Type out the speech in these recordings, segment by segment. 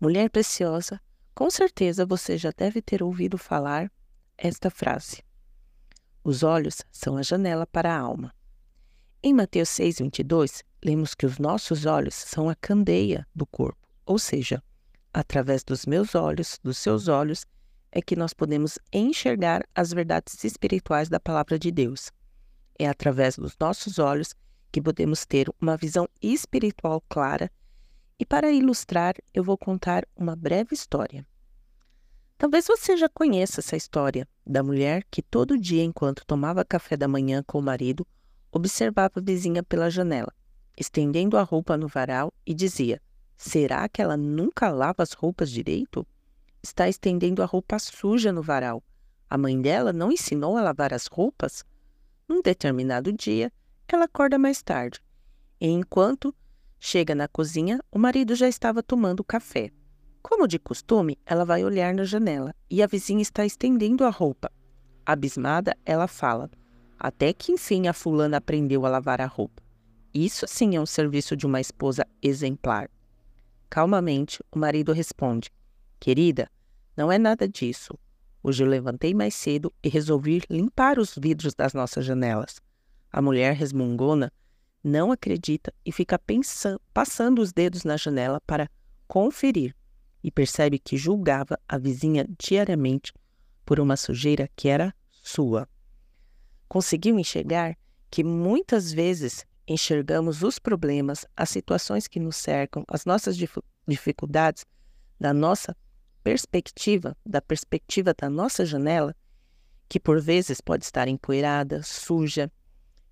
Mulher preciosa, com certeza você já deve ter ouvido falar esta frase. Os olhos são a janela para a alma. Em Mateus 6:22, lemos que os nossos olhos são a candeia do corpo, ou seja, através dos meus olhos, dos seus olhos, é que nós podemos enxergar as verdades espirituais da palavra de Deus. É através dos nossos olhos que podemos ter uma visão espiritual clara. E para ilustrar, eu vou contar uma breve história. Talvez você já conheça essa história da mulher que todo dia, enquanto tomava café da manhã com o marido, observava a vizinha pela janela, estendendo a roupa no varal e dizia: Será que ela nunca lava as roupas direito? Está estendendo a roupa suja no varal. A mãe dela não ensinou a lavar as roupas? Num determinado dia, ela acorda mais tarde. E enquanto chega na cozinha, o marido já estava tomando café. Como de costume, ela vai olhar na janela e a vizinha está estendendo a roupa. Abismada, ela fala: Até que enfim a fulana aprendeu a lavar a roupa. Isso sim é um serviço de uma esposa exemplar. Calmamente, o marido responde: Querida, não é nada disso. Hoje eu levantei mais cedo e resolvi limpar os vidros das nossas janelas. A mulher resmungona não acredita e fica pensando, passando os dedos na janela para conferir e percebe que julgava a vizinha diariamente por uma sujeira que era sua. Conseguiu enxergar que muitas vezes enxergamos os problemas, as situações que nos cercam, as nossas dificuldades da nossa perspectiva, da perspectiva da nossa janela, que por vezes pode estar empoeirada, suja,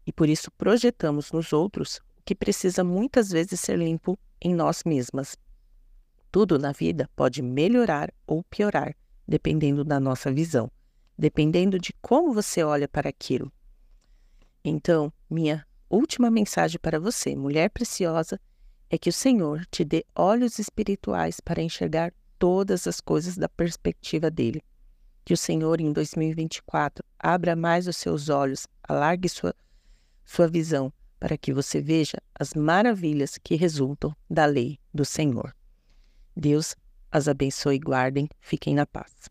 e por isso projetamos nos outros o que precisa muitas vezes ser limpo em nós mesmas. Tudo na vida pode melhorar ou piorar, dependendo da nossa visão, dependendo de como você olha para aquilo. Então, minha última mensagem para você, mulher preciosa, é que o Senhor te dê olhos espirituais para enxergar todas as coisas da perspectiva dele. Que o Senhor, em 2024, abra mais os seus olhos, alargue sua, sua visão, para que você veja as maravilhas que resultam da lei do Senhor. Deus as abençoe e guardem. Fiquem na paz.